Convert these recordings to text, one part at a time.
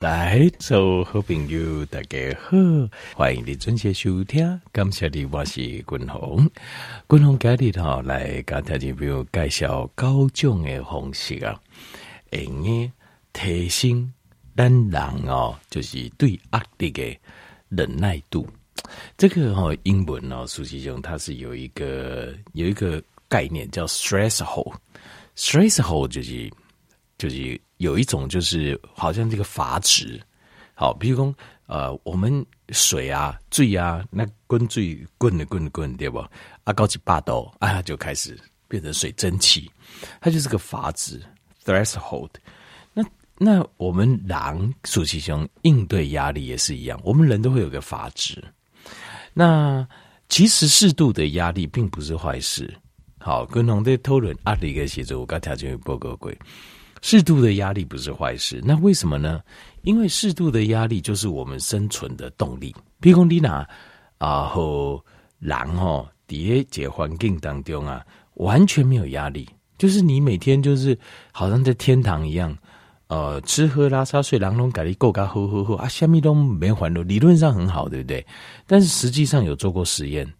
来，所有好朋友，大家好，欢迎你准时收听。感谢你，我是君鸿。君鸿今日哈来跟大家朋友介绍高种的方式啊，用诶提升咱人哦，就是对压力的忍耐度。这个哈英文哦，实际上它是有一个有一个概念叫 stress hole，stress hole 就是就是。有一种就是好像这个阀值，好，比如说呃，我们水啊、醉啊，那滚醉滚的滚的滚，对不？啊，高级八斗啊，就开始变成水蒸气，它就是个阀值 threshold。那那我们人属性中应对压力也是一样，我们人都会有个阀值。那其实适度的压力并不是坏事。好，跟同在讨论压力的时候，我刚条件报告过。适度的压力不是坏事，那为什么呢？因为适度的压力就是我们生存的动力。比如说你拿啊和狼哦，底下环境当中啊，完全没有压力，就是你每天就是好像在天堂一样，呃，吃喝拉撒睡，狼龙改力够嘎呵呵呵啊，虾米都没环路，理论上很好，对不对？但是实际上有做过实验。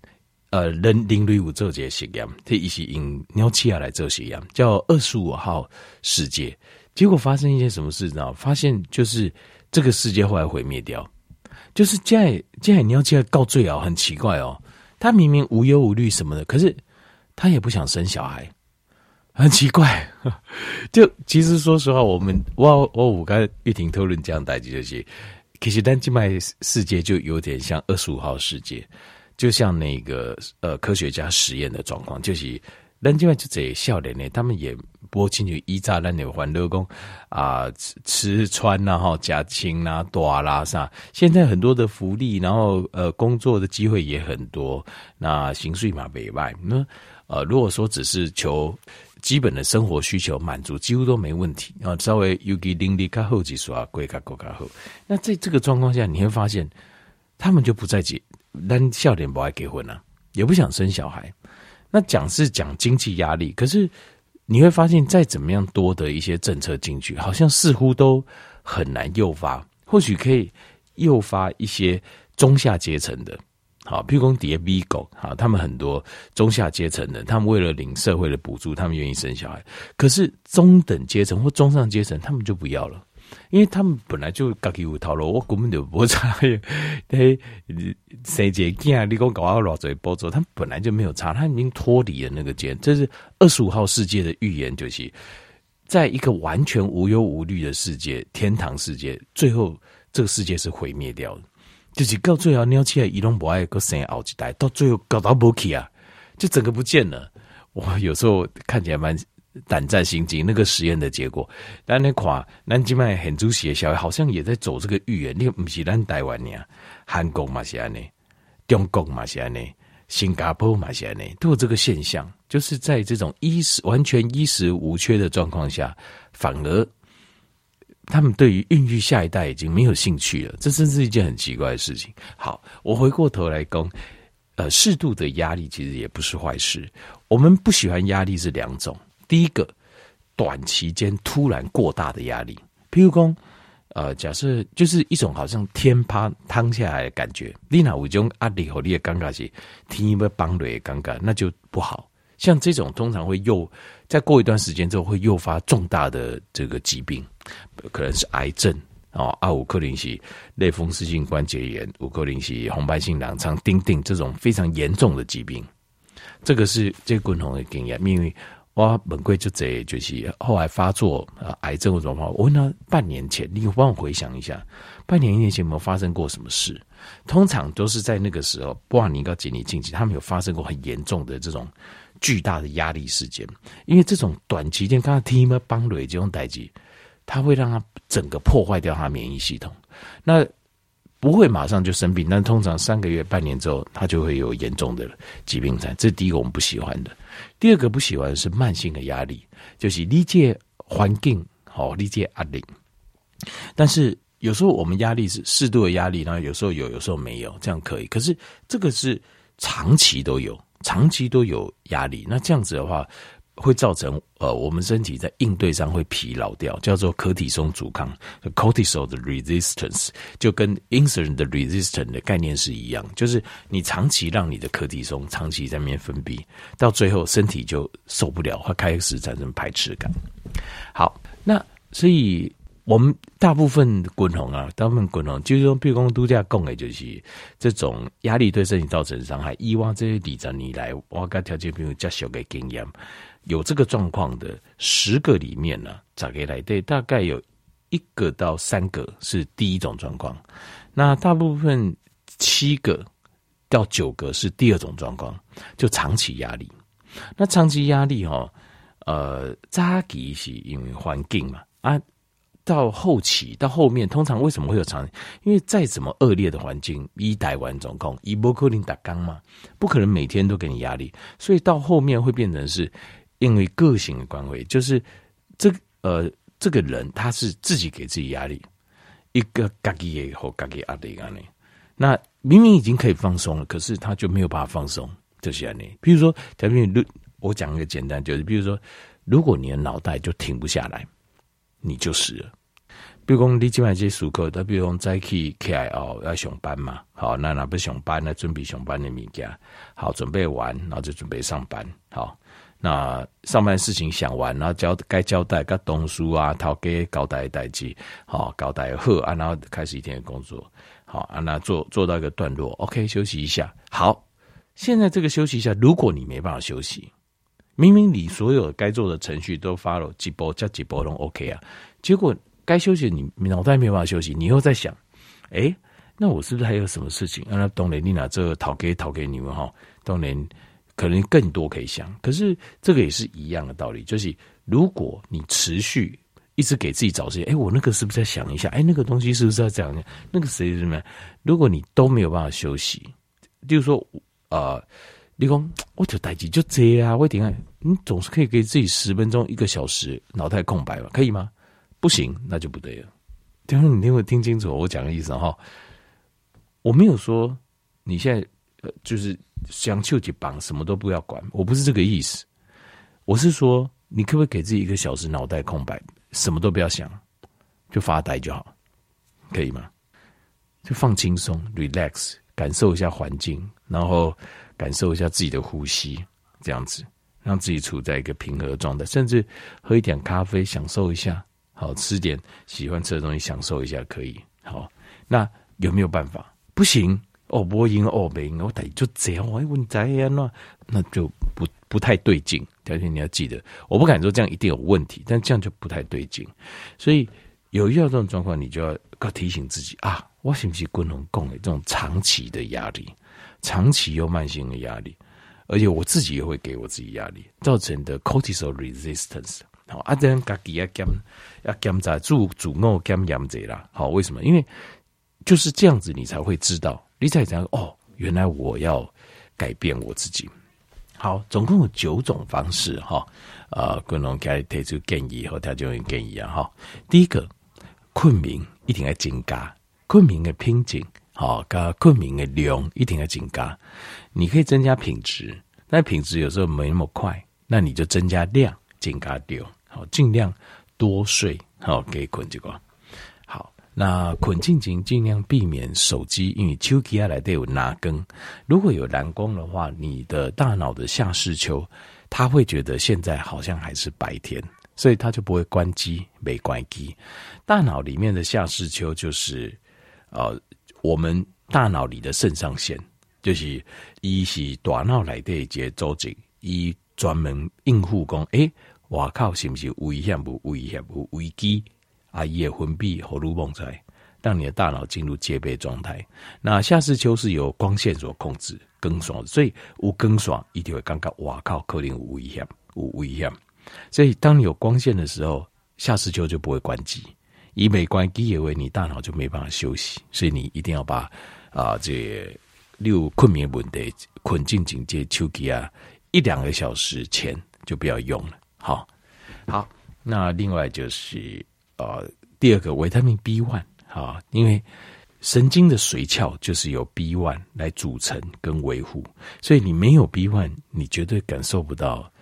呃，人人类有做这个实验，他一起用鸟气啊来做实验，叫二十五号世界。结果发生一件什么事呢？发现就是这个世界后来毁灭掉。就是在在鸟气下告罪啊，很奇怪哦。他明明无忧无虑什么的，可是他也不想生小孩，很奇怪。就其实说实话，我们我我五个玉婷讨论这样代际就是，其实但静脉世界就有点像二十五号世界。就像那个呃科学家实验的状况，就是人家就这笑脸呢，他们也播进去一炸弹的欢乐宫啊，吃吃穿然后加亲啊，多啦啥。现在很多的福利，然后呃工作的机会也很多，那薪水嘛没外。那呃如果说只是求基本的生活需求满足，几乎都没问题啊。稍微有给邻里卡后几说啊，贵卡够卡后。那在这个状况下，你会发现他们就不再结。但笑点不爱结婚啊，也不想生小孩。那讲是讲经济压力，可是你会发现，再怎么样多的一些政策进去，好像似乎都很难诱发。或许可以诱发一些中下阶层的，好，譬如说叠 V 狗，好，他们很多中下阶层的，他们为了领社会的补助，他们愿意生小孩。可是中等阶层或中上阶层，他们就不要了。因为他们本来就自己有套路，我根本就不差。嘿，谁姐见你讲搞我老嘴波走，他们本来就没有差，他已经脱离了那个阶。这是二十五号世界的预言，就是在一个完全无忧无虑的世界，天堂世界，最后这个世界是毁灭掉的，就是到最后鸟起来，移动不爱个生好几代，到最后搞到不起啊，就整个不见了。我有时候看起来蛮。胆战心惊，那个实验的结果，但那块南京麦很主写小孩好像也在走这个预言。你不是咱台湾呢，韩国嘛是安呢，中国嘛是安呢，新加坡嘛是安呢，都有这个现象。就是在这种衣食完全衣食无缺的状况下，反而他们对于孕育下一代已经没有兴趣了。这真是一件很奇怪的事情。好，我回过头来讲，呃，适度的压力其实也不是坏事。我们不喜欢压力是两种。第一个，短期间突然过大的压力，譬如说，呃，假设就是一种好像天塌塌下来的感觉，你那有种压力和你的尴尬是天要崩落的尴尬，那就不好。像这种通常会诱，再过一段时间之后会诱发重大的这个疾病，可能是癌症哦，啊，有可能是类风湿性关节炎，有可能是红斑性狼疮、丁丁这种非常严重的疾病。这个是这共同的经验，因为。我本贵就这，就是后来发作呃癌症的状况。我问他半年前，你帮我回想一下，半年一年前有没有发生过什么事？通常都是在那个时候，不管你跟经理经济，他们有发生过很严重的这种巨大的压力事件。因为这种短期间，刚刚听了帮雷这种代际，他会让他整个破坏掉他免疫系统。那不会马上就生病，但通常三个月、半年之后，他就会有严重的疾病在。这是第一个我们不喜欢的。第二个不喜欢是慢性的压力，就是理解环境，好理解压力。但是有时候我们压力是适度的压力，然后有时候有，有时候没有，这样可以。可是这个是长期都有，长期都有压力。那这样子的话，会造成呃，我们身体在应对上会疲劳掉，叫做可体松阻抗 （cortisol 的 resistance），就跟 insulin 的 resistance 的概念是一样，就是你长期让你的可体松长期在面分泌，到最后身体就受不了，会开始产生排斥感。好，那所以我们大部分滚红啊，大部分滚红就是说，譬如说度假供的就是这种压力对身体造成伤害。以往这些例子你来，我跟条件朋友较小的经验。有这个状况的十个里面呢，咋给来对？大概有一个到三个是第一种状况，那大部分七个到九个是第二种状况，就长期压力。那长期压力哈，呃，扎基是因为环境嘛啊，到后期到后面，通常为什么会有长？因为再怎么恶劣的环境，一台湾总共一波克林打钢嘛，不可能每天都给你压力，所以到后面会变成是。因为个性的关系，就是这呃，这个人他是自己给自己压力，一个嘎己也好，嘎己压力啊，那明明已经可以放松了，可是他就没有办法放松，就是这样的。比如说，假如如我讲一个简单，就是比如说，如果你的脑袋就停不下来，你就死了。比如说，你今晚这些熟客，他比如说再去 KIO 要上班嘛，好，那那不上班呢？准备上班的物件，好，准备完，然后就准备上班，好。那上班事情想完，然后交该交代该东书啊，掏给交代代志，好交代贺啊，然后开始一天的工作，好啊，那做做到一个段落，OK，休息一下。好，现在这个休息一下，如果你没办法休息，明明你所有该做的程序都发了几波加几波都 OK 啊，结果该休息你脑袋没办法休息，你又在想，哎，那我是不是还有什么事情？啊，那当然你拿这个掏给讨给你们哈，当然。可能更多可以想，可是这个也是一样的道理，就是如果你持续一直给自己找时间，哎，我那个是不是在想一下？哎，那个东西是不是要这样？那个谁什么？如果你都没有办法休息，例如说，呃，你说我就待机就这啊，我点看，你总是可以给自己十分钟、一个小时脑袋空白吧？可以吗？不行，那就不对了。等会你听我听清楚我讲的意思哈，我没有说你现在。呃，就是想就去绑，什么都不要管。我不是这个意思，我是说，你可不可以给自己一个小时脑袋空白，什么都不要想，就发呆就好，可以吗？就放轻松，relax，感受一下环境，然后感受一下自己的呼吸，这样子让自己处在一个平和状态，甚至喝一点咖啡，享受一下，好，吃点喜欢吃的东西，享受一下，可以。好，那有没有办法？不行。哦，不赢哦，不赢，我等于就这样。我问在呀，那那就不不太对劲。条件你要记得，我不敢说这样一定有问题，但这样就不太对劲。所以有遇到这种状况，你就要要提醒自己啊，我是不是共同共的这种长期的压力，长期又慢性的压力，而且我自己也会给我自己压力，造成的 cortisol resistance。好，啊，这样自己要减要减在主主我减盐者啦。好，为什么？因为就是这样子，你才会知道。你才讲哦，原来我要改变我自己。好，总共有九种方式哈。呃，滚龙给提出建议和条件建议啊哈。第一个，困眠一定要增加，困眠的品质，好，加困眠的量一定要增加。你可以增加品质，但品质有时候没那么快，那你就增加量，增加量，好，尽量多睡，好，给困这个。那困进前尽量避免手机，因为手机来都有拿更。如果有蓝光的话，你的大脑的下视丘，他会觉得现在好像还是白天，所以他就不会关机，没关机。大脑里面的下视丘就是，呃，我们大脑里的肾上腺，就是一是大脑来的一节组织，一专门应付工，诶，我靠，是不是危险不危险不危机？啊，也分泌荷尔蒙在，让你的大脑进入戒备状态。那下视丘是由光线所控制，更爽，所以有更爽一定会感觉哇靠，可能有危险，有危险。所以当你有光线的时候，下视丘就不会关机，以没关机也为你大脑就没办法休息，所以你一定要把啊这六困眠问题困进警戒手机啊，一两个小时前就不要用了。好，好，那另外就是。呃，第二个维他命 B one 啊，因为神经的髓鞘就是由 B one 来组成跟维护，所以你没有 B one，你绝对感受不到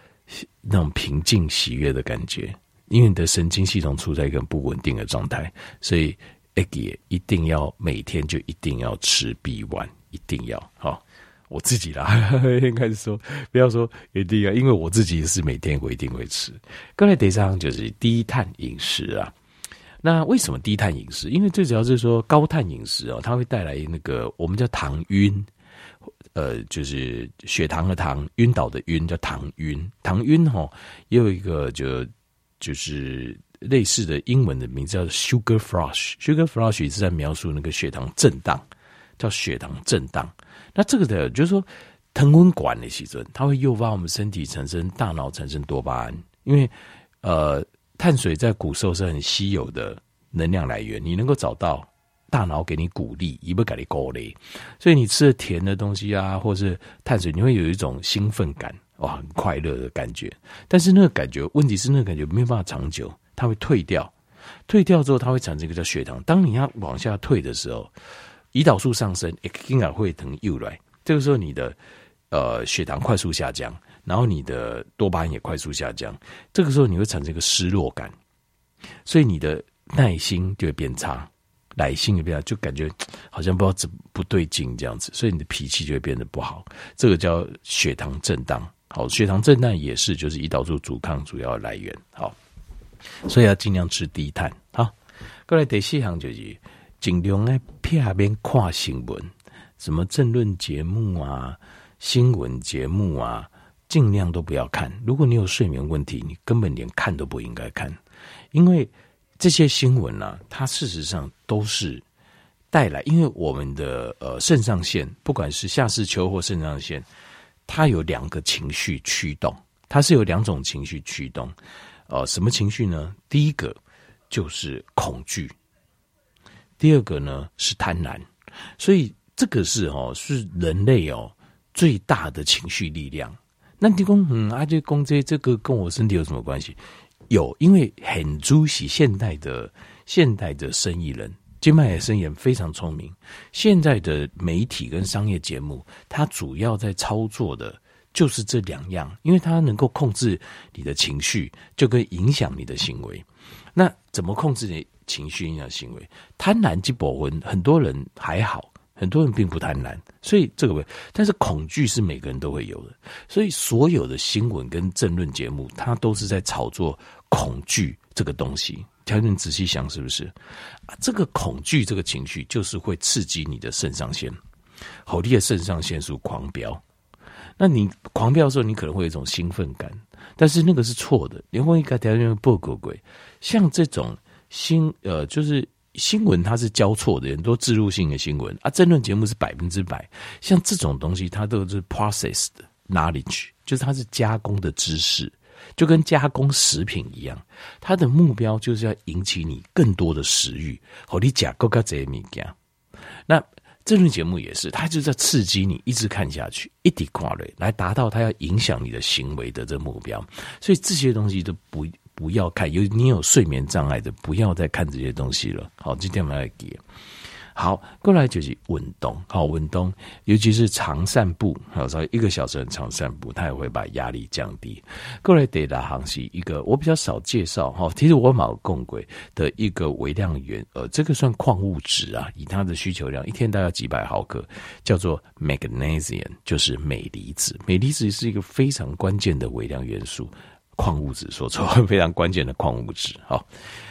那种平静喜悦的感觉。因为你的神经系统处在一个不稳定的状态，所以 egg 也一定要每天就一定要吃 B one，一定要好。我自己啦，应该是说不要说一定要，因为我自己是每天我一定会吃。刚才第三就是低碳饮食啊。那为什么低碳饮食？因为最主要是说高碳饮食哦，它会带来那个我们叫糖晕，呃，就是血糖的糖，晕倒的晕叫糖晕。糖晕哈，也有一个就就是类似的英文的名字叫 sugar flush。sugar flush 是在描述那个血糖震荡，叫血糖震荡。那这个的就是说，糖分管的时候，它会诱发我们身体产生大脑产生多巴胺，因为呃。碳水在古时候是很稀有的能量来源，你能够找到大脑给你鼓励，一不给你鼓励，所以你吃了甜的东西啊，或是碳水，你会有一种兴奋感，哇，很快乐的感觉。但是那个感觉，问题是那个感觉没有办法长久，它会退掉，退掉之后，它会产生一个叫血糖。当你要往下退的时候，胰岛素上升，也应该会疼又来。这个时候，你的呃血糖快速下降。然后你的多巴胺也快速下降，这个时候你会产生一个失落感，所以你的耐心就会变差，耐心也变差，就感觉好像不知道怎不对劲这样子，所以你的脾气就会变得不好。这个叫血糖震荡。好，血糖震荡也是就是胰岛素阻抗主要来源。好，所以要尽量吃低碳。好，过来第四行就是尽量在片边看新闻，什么政论节目啊、新闻节目啊。尽量都不要看。如果你有睡眠问题，你根本连看都不应该看，因为这些新闻啊，它事实上都是带来，因为我们的呃肾上腺，不管是下视丘或肾上腺，它有两个情绪驱动，它是有两种情绪驱动。呃，什么情绪呢？第一个就是恐惧，第二个呢是贪婪。所以这个是哦，是人类哦最大的情绪力量。那提供，嗯，阿杰公这这个跟我身体有什么关系？有，因为很注喜现代的现代的生意人，金麦尔生意人非常聪明。现在的媒体跟商业节目，它主要在操作的就是这两样，因为它能够控制你的情绪，就可以影响你的行为。那怎么控制你情绪影响行为？贪婪即博文，很多人还好。很多人并不贪婪，所以这个，但是恐惧是每个人都会有的。所以所有的新闻跟政论节目，它都是在炒作恐惧这个东西。条件仔细想，是不是？啊，这个恐惧这个情绪，就是会刺激你的肾上腺，好，你的肾上腺素狂飙。那你狂飙的时候，你可能会有一种兴奋感，但是那个是错的。你会一个条件不够鬼，像这种新呃，就是。新闻它是交错的，很多置入性的新闻啊，争论节目是百分之百。像这种东西，它都是 processed knowledge，就是它是加工的知识，就跟加工食品一样。它的目标就是要引起你更多的食欲，好，你假够个这物件。那政论节目也是，它就是在刺激你一直看下去，一直看下去，来达到它要影响你的行为的这个目标。所以这些东西都不。不要看，有你有睡眠障碍的，不要再看这些东西了。好，今天我们来给。好，过来就是运动。好，运动，尤其是长散步，好，稍微一个小时的长散步，它也会把压力降低。过来得的行是一个我比较少介绍哈，其实我蛮共轨的一个微量元，呃，这个算矿物质啊，以它的需求量，一天大概几百毫克，叫做 magnesium，就是镁离子。镁离子是一个非常关键的微量元素。矿物质说错，非常关键的矿物质。好，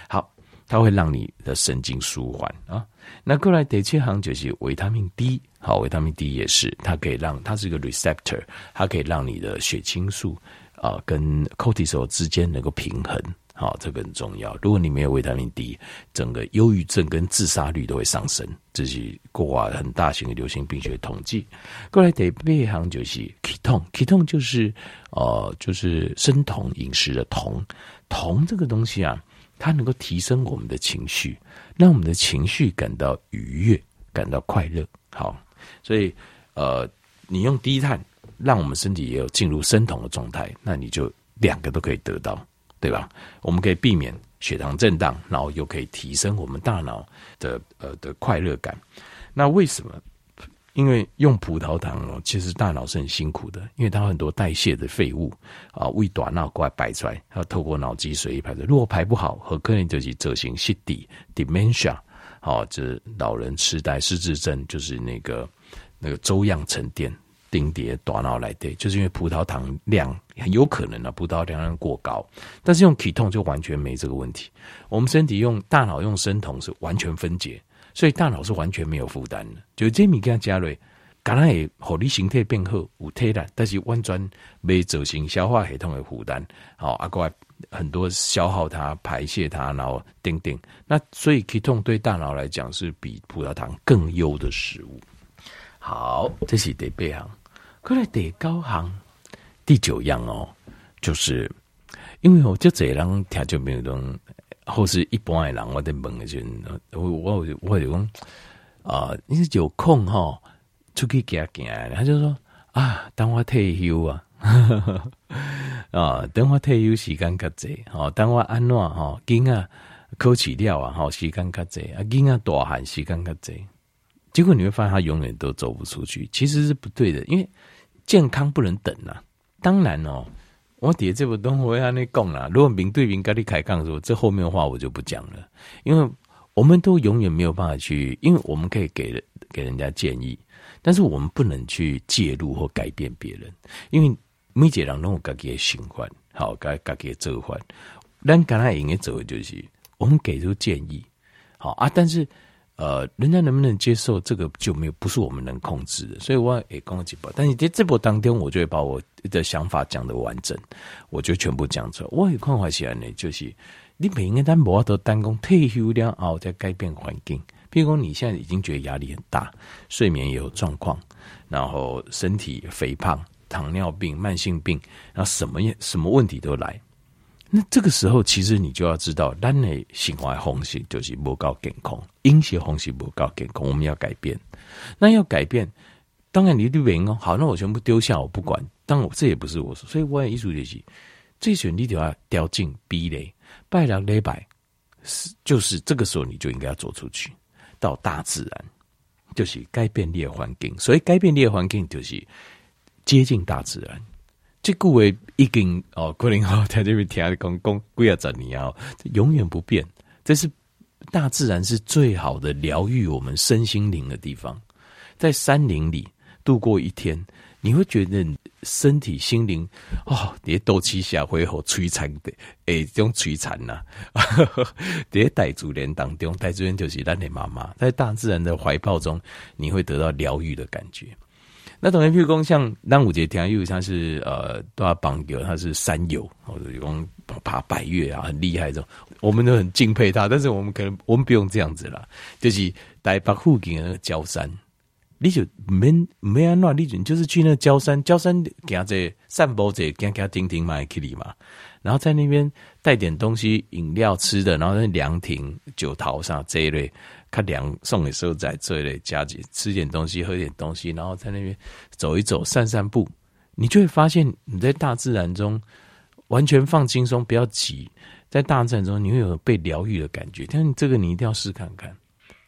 好，它会让你的神经舒缓啊。那过来第七行就是维他命 D，好，维他命 D 也是，它可以让它是一个 receptor，它可以让你的血清素啊跟 cortisol 之间能够平衡。好，这个很重要。如果你没有维他命 D，整个忧郁症跟自杀率都会上升。这是过往很大型的流行病学统计。过来第八行就是 ketone，ketone 就是呃就是生酮饮食的酮。酮这个东西啊，它能够提升我们的情绪，让我们的情绪感到愉悦，感到快乐。好，所以呃，你用低碳，让我们身体也有进入生酮的状态，那你就两个都可以得到。对吧？我们可以避免血糖震荡，然后又可以提升我们大脑的呃的快乐感。那为什么？因为用葡萄糖哦，其实大脑是很辛苦的，因为它很多代谢的废物啊，胃短脑过来排出来，要透过脑脊髓排出来。如果排不好，很可能就是造成失智 dementia，好，就是老人痴呆、失智症，就是那个那个粥样沉淀、定叠大脑来对，就是因为葡萄糖量很有可能啊，葡萄糖量过高。但是用酮就完全没这个问题，我们身体用大脑用生酮是完全分解。所以大脑是完全没有负担的，就这米跟加瑞，当然也活力形态变好有替代，但是完全没造成消化系统的负担，好啊，过来很多消耗它、排泄它，然后顶顶。那所以 k e t o n 对大脑来讲是比葡萄糖更优的食物。好，这是第八项，过来第九行，第九样哦，就是因为我就这人听就没有东。或是一般的人，我在问的时候，我我我就讲啊，你是有空哈出去行行，他就说啊，等我退休啊，啊，等我退休时间较济，哦，等我安怎哈，囡仔考试了啊，哈，时间较济，啊，囡仔大汉时间较济，结果你会发现他永远都走不出去，其实是不对的，因为健康不能等啊，当然哦。我底下这部东西，我跟你讲啦。如果面对面跟你开杠的时候，这后面的话我就不讲了，因为我们都永远没有办法去，因为我们可以给给人家建议，但是我们不能去介入或改变别人，因为每个人都有自己的习惯，好，自己的做法。咱刚才应该做的就是，我们给出建议，好啊，但是。呃，人家能不能接受这个就没有，不是我们能控制的。所以我也讲了几波，但是在这波当天，我就会把我的想法讲得完整，我就全部讲出来。我也看法起来呢，就是你每个单无都单工退休了后再改变环境。譬如说你现在已经觉得压力很大，睡眠也有状况，然后身体肥胖、糖尿病、慢性病，然后什么什么问题都来。那这个时候，其实你就要知道，咱的生活方式就是不够健康，饮食方式不够健康，我们要改变。那要改变，当然你对人哦，好，那我全部丢下，我不管。当我，这也不是我说，所以我也意思就是，最选你就要掉进壁垒，拜两礼拜，是就是这个时候你就应该要走出去，到大自然，就是改变你的环境。所以改变你的环境，就是接近大自然。这句话已经哦，可能哦，在这边听讲讲几啊十年啊，永远不变。这是大自然是最好的疗愈我们身心灵的地方。在山林里度过一天，你会觉得身体心灵哦，别斗气下回后摧残的，哎，这种摧残呐，别傣族人当中，傣族人就是咱的妈妈，在大自然的怀抱中，你会得到疗愈的感觉。那等于譬如说，像南五节天佑，他是呃，都要绑个，他是山友，或者用爬百岳啊，很厉害这种，我们都很敬佩他。但是我们可能我们不用这样子啦，就是台北附近的那个礁山，你就没没安那，你就就是去那个礁山，礁山行者散步者，行行停停嘛，去里嘛，然后在那边带点东西，饮料吃的，然后在凉亭、酒桃上这一类。他凉送给收仔这一类加几吃点东西，喝点东西，然后在那边走一走，散散步，你就会发现你在大自然中完全放轻松，不要急，在大自然中你会有被疗愈的感觉。但是这个你一定要试看看。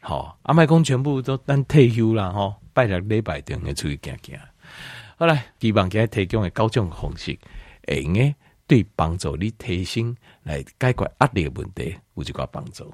好，阿麦公全部都当退休了哈，拜了礼拜等的出去行行。好来，希望给他提供的高种方式，会用的对帮助你提升来解决压力的问题，有一个帮助。